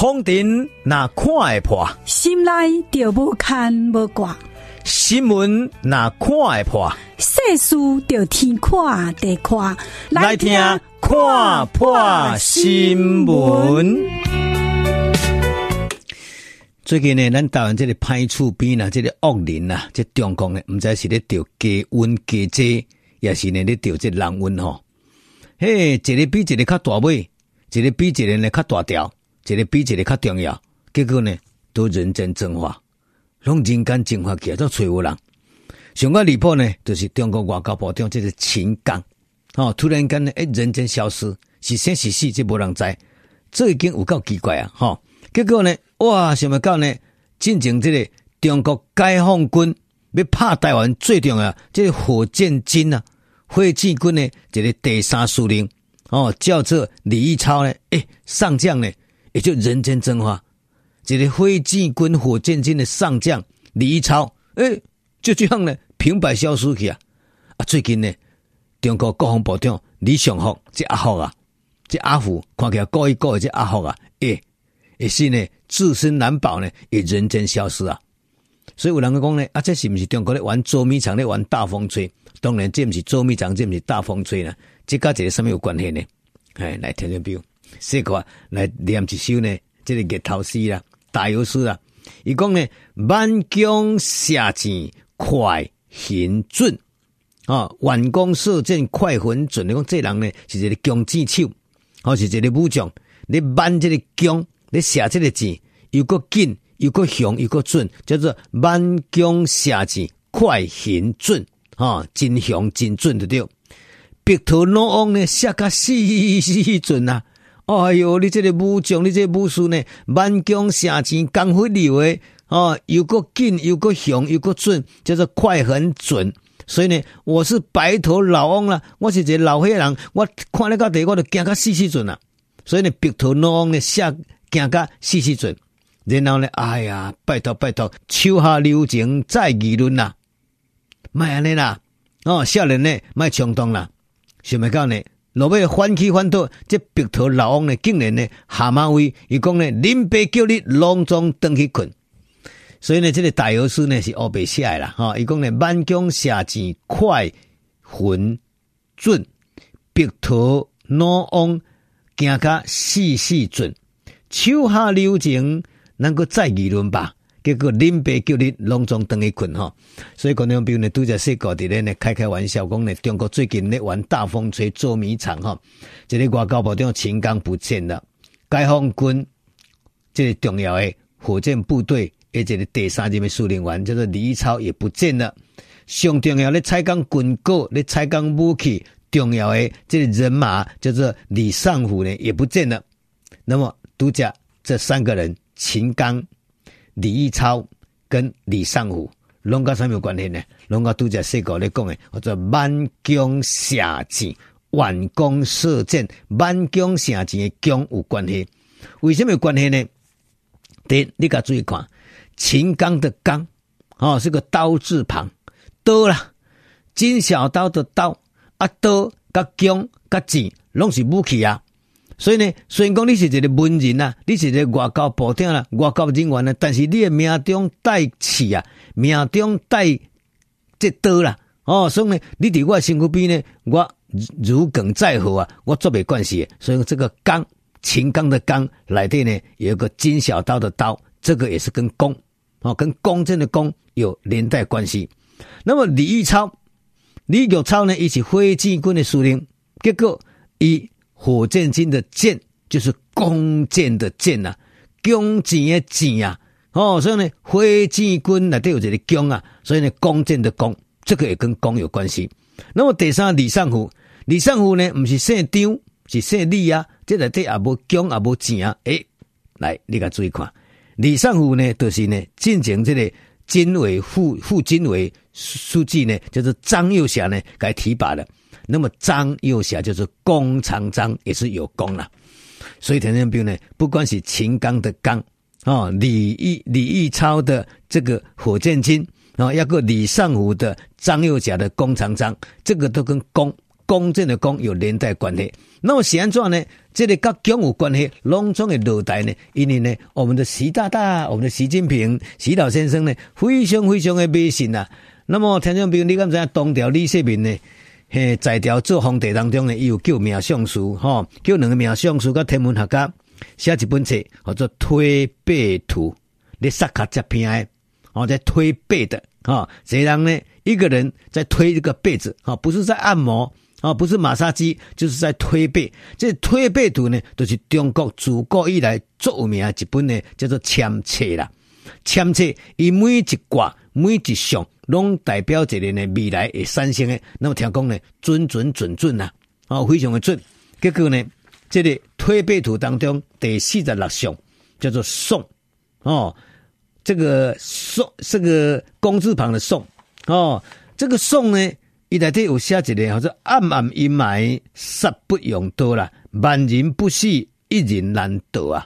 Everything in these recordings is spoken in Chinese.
风尘那看会破，心内就无牵无挂；新闻那看会破，世事就天看地看。来听看破新闻。最近呢，咱台湾这个歹厝边啊，这个恶人啊，这中共呢，唔知是咧调低温低热，也是呢咧调这人温吼。嘿，一个比一个较大尾，一个比一个呢较大条。一个比一个较重要，结果呢都人间蒸发，拢人间蒸发起来都找无人。上个离谱呢，就是中国外交部长这个秦刚，哦，突然间呢，诶，人间消失，是生是死，这无人知，这已经有够奇怪啊！哈、结果呢，哇，想要到呢，进行这个中国解放军要拍台湾最重要，这个火箭军啊，火箭军呢，这个第三司令，哦，叫做李一超呢，诶，上将呢。也就人间蒸发，这个飞机军火箭军的上将李超，诶、就这样呢，平白消失去啊！啊，最近呢，中国国防部长李尚福，这阿福啊，这阿福看起来高一高的这阿福啊，诶、欸，也是呢，自身难保呢，也人间消失啊！所以有人讲呢，啊，这是不是中国咧玩捉迷藏咧玩大风吹？当然，这不是捉迷藏，这不是大风吹呢？这跟这个什么有关系呢？哎，来听听表。说过来念一首呢，这个月头诗啦，打油诗啦。伊讲呢，满弓射箭快很准啊，弯弓射箭快很准。你讲这人呢，是一个弓箭手，或是一个武将。你满这个弓，你射这个箭，又够紧，又够响，又够准，叫做满弓射箭快很准啊，真雄真准的对。白头老翁呢，射个死死准啊！哎哟，你这个武将，你这个武术呢，满弓射箭，刚会溜诶，哦，又够劲，又够雄，又够准，叫做快很准。所以呢，我是白头老翁啦，我是一个老岁人，我看那个地，我就惊个死死准啦。所以呢，白头老翁呢，射惊个死死准。然后呢，哎呀，拜托拜托，手下留情再议论啦，卖安尼啦，哦，少年呢，卖冲动啦，想要讲呢？落尾翻起翻倒，这白头老翁呢，竟然呢下马威，伊讲呢，恁爸叫你隆重登去困，所以呢，这个打油诗呢是乌白写的啦，哈，伊讲呢，满弓射箭快很准，白头老翁行甲死死准，手下留情，能够再议论吧。结果林北叫你隆重登去困哈，所以可能比如呢，都在说过伫咧呢，开开玩笑讲呢，中国最近咧玩大风吹捉迷藏哈，这里外交部长秦刚不见了，解放军这个重要的火箭部队，而且第三任的司令员叫做李超也不见了，上重要的采购军购、咧采购武器重要的这个人马叫做李尚虎呢也不见了，那么独家这三个人，秦刚。李义超跟李尚福，拢甲啥物有关系呢？拢甲拄则说过咧讲诶，叫做满弓射箭、万弓射箭、满弓射箭诶弓有关系。为什么有关系呢？第一，你甲注意看，秦刚的刚哦，是个刀字旁，刀啦，金小刀的刀啊，刀甲弓甲箭拢是武器啊。所以呢，虽然讲你是一个文人啊，你是一个外交部长啦、外交人员啊，但是你的命中带刺啊，命中带这刀啦，哦，所以呢，你伫我身躯边呢，我如鲠在喉啊，我做没关系。所以这个钢，秦刚的钢来对呢，有一个金小刀的刀，这个也是跟弓哦，跟公正的弓有连带关系。那么李玉超，李玉超呢，伊是火箭军的司令，结果伊。火箭军的箭就是弓箭的箭呐、啊，弓箭的箭啊，哦，所以呢，火箭军内底有这个弓啊，所以呢，弓箭的弓，这个也跟弓有关系。那么第三，李尚福，李尚福呢，不是姓张，是姓李啊，这内底也无弓也无箭啊，诶，来，你甲注意看，李尚福呢，就是呢，进行这个军委副副军委书记呢，就是张又侠呢，该提拔的。那么张又侠就是弓长张，也是有功了。所以田中彪呢，不管是秦刚的刚啊，李毅李毅超的这个火箭军啊，要个李尚福的张又侠的弓长张，这个都跟弓公正的公有连带关系。那么是安怎呢？这个跟蒋有关系，拢总会落台呢？因为呢，我们的习大大，我们的习近平，习老先生呢，非常非常的迷信啊。那么听众朋友，你敢知影当朝李世民呢？嘿，在条做皇帝当中呢，伊有叫名相书，吼，叫两个名相书，甲天文学家写一本册，叫做《推背图》，你萨卡这篇诶，哦，在推背的，哈，这人呢，一个人在推这个背子，哈，不是在按摩。啊，不是马杀鸡，就是在推背。这推背图呢，都、就是中国自古以来最有名的一本呢，叫做签册啦。签册以每一卦、每一象，拢代表一个呢未来会产生的。那么听讲呢，准准准准呐，啊，非常的准。结果呢，这个推背图当中第四十六象叫做宋哦，这个宋，这个工字旁的宋哦，这个宋呢。伊内底有写一个，叫做暗暗阴霾，杀不用刀啦，万人不死，一人难得啊！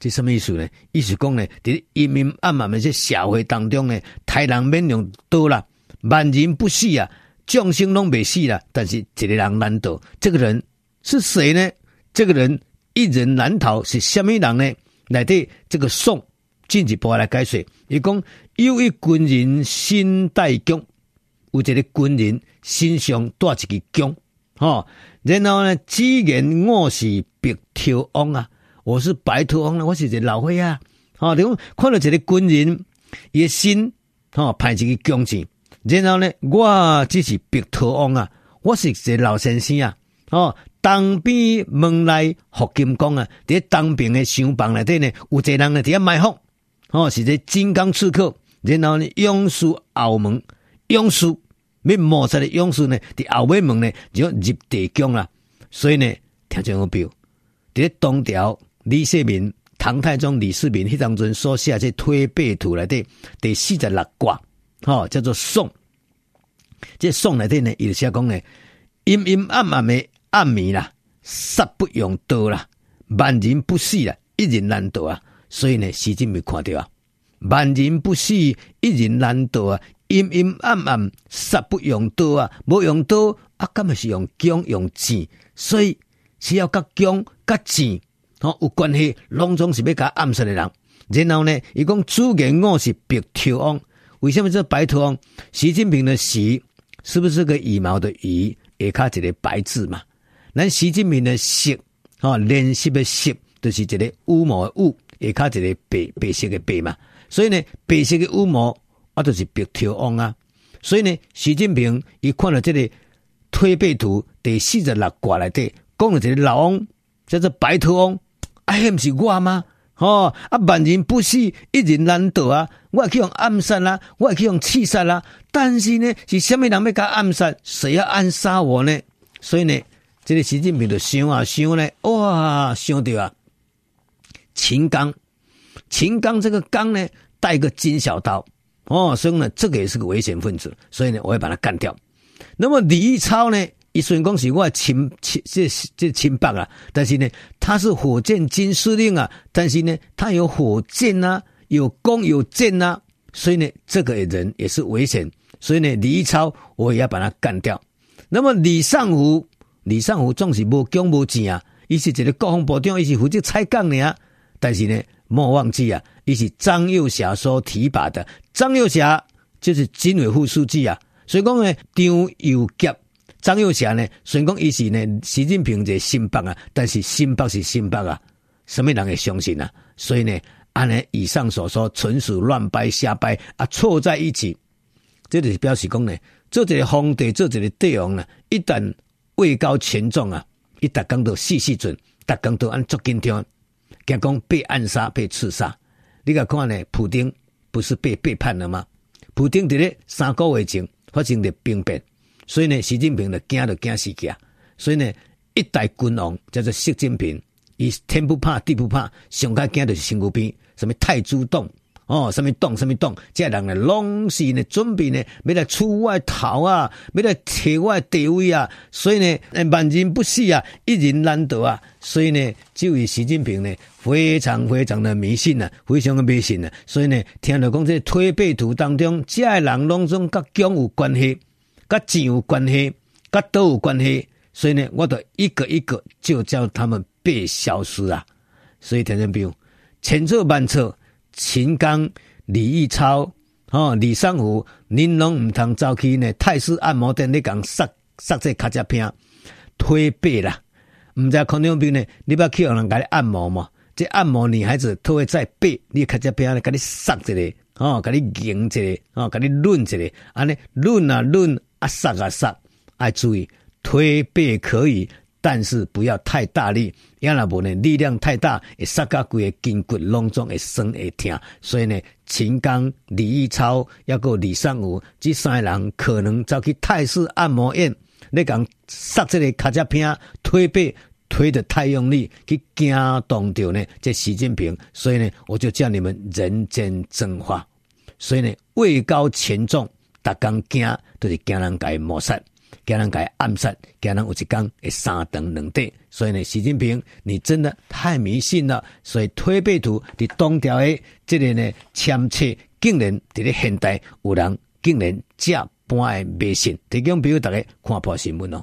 这什么意思呢？意思讲呢，在阴阴暗暗的这社会当中呢，太人免用刀啦，万人不死啊，众生拢未死啦，但是一个人难得。这个人是谁呢？这个人一人难逃是什么人呢？内底这个宋进一步来解说，伊讲有一军人心带弓。有一个军人身上带一个弓，吼，然后呢，只言我是白头翁啊，我是白头翁，我是一个老伙啊，吼，你看到一个军人，伊心，吼，派一个弓箭，然后呢，我只是白头翁啊，我是一个老先生啊，吼，当兵门来福金光啊，伫当兵的厢房内底呢，有一个人呢伫遐埋伏，吼，是个金刚刺客，然后呢，勇士后门。勇士，要谋杀的勇士呢？伫后尾门呢，就入地宫啦。所以呢，听这个表，伫咧东条李世民、唐太宗李世民迄当阵所写这推背图内底第四十六卦，吼，叫做宋。这宋内底呢，伊就写讲呢，阴阴暗暗的暗暝啦，杀不用刀啦，万人不死啦，一人难得啊。所以呢，习近平看到啊，万人不死，一人难得啊。阴阴暗暗，杀不用刀啊！无用刀啊，根本是用弓用箭，所以是要甲弓甲箭，吼有关系，拢总是要甲暗杀的人。然后呢，伊讲主言我是白头翁，为什么这白头翁？习近平的习是不是个羽毛的羽？下卡一个白字嘛？咱习近平的习，吼练习的习，就是一个羽毛的羽，下卡一个白白色的白嘛？所以呢，白色的羽毛。啊，就是白头翁啊，所以呢，习近平伊看了这个推背图第四十六卦来底，讲了一个老翁叫做白头翁，啊，还不是我吗？哦，啊，万人不死，一人难得啊！我去用暗杀啦，我去用刺杀啦，但是呢，是什么人要甲暗杀？谁要暗杀我呢？所以呢，这个习近平就想啊想呢，哇，想到啊，秦刚，秦刚这个刚呢，带个金小刀。哦，所以呢，这个也是个危险分子，所以呢，我要把他干掉。那么李超呢，伊虽然讲是我亲亲这这亲爸啊，但是呢，他是火箭军司令啊，但是呢，他有火箭啊，有弓有箭啊，所以呢，这个人也是危险。所以呢，李超我也要把他干掉。那么李尚福，李尚福总是无弓无箭啊，伊是一个国防部长，伊是负责采钢的啊，但是呢。莫忘记啊，伊是张又侠所提拔的。张又侠就是军委副书记啊。所以讲呢，张又侠、张幼侠呢，虽然讲伊是呢习近平的心腹啊，但是心腹是心腹啊，什么人会相信啊？所以呢，按呢以上所说，纯属乱掰瞎掰啊，错在一起。这就是表示讲呢，做这个皇帝，做这个帝王呢，一旦位高权重啊，一打工都细细准，打工都按足紧张。讲讲被暗杀、被刺杀，你甲看呢？普京不是被背叛了吗？普京在咧三个月前发生的兵变，所以呢，习近平就惊就惊死惊。所以呢，一代君王叫做习近平，伊天不怕地不怕，上加惊就是身躯边，什么太祖洞。哦，什么动什么动，这人呢，拢是呢准备呢，要来出外逃啊，要来铁外地位啊，所以呢，万人不死啊，一人难得啊，所以呢，这位习近平呢，非常非常的迷信啊，非常的迷信啊，所以呢，听到讲这推背图当中，这人拢总跟姜有关系，甲钱有关系，甲都有关系。所以呢，我都一个一个就叫他们被消失啊。所以听众朋友，千错万错，秦刚、李玉超、哦李尚福，您拢唔通走去呢？泰式按摩店你讲塞塞这卡加片推背啦，唔知看众朋友呢？你不要去让人甲你按摩嘛？这按摩女孩子都会在背，你卡加片咧甲你塞一个，哦，给你拧一个，哦，给你抡一个，安尼抡啊抡啊塞啊塞，爱注意。推背可以，但是不要太大力，要那不呢力量太大，会杀到规个筋骨拢总会酸会痛。所以呢，秦刚、李玉超，抑个李尚武，这三人可能走去泰式按摩院，你讲杀这个卡扎片推背推得太用力，去惊动到呢这习近平。所以呢，我就叫你们人间蒸发。所以呢，位高权重，逐工惊都是惊人家谋杀。惊人给暗杀，惊人有一天会三长两短，所以呢，习近平，你真的太迷信了。所以推背图伫东条的这个呢，签册竟然伫咧现代有人竟然这般的迷信，提供比如大家看破新闻哦。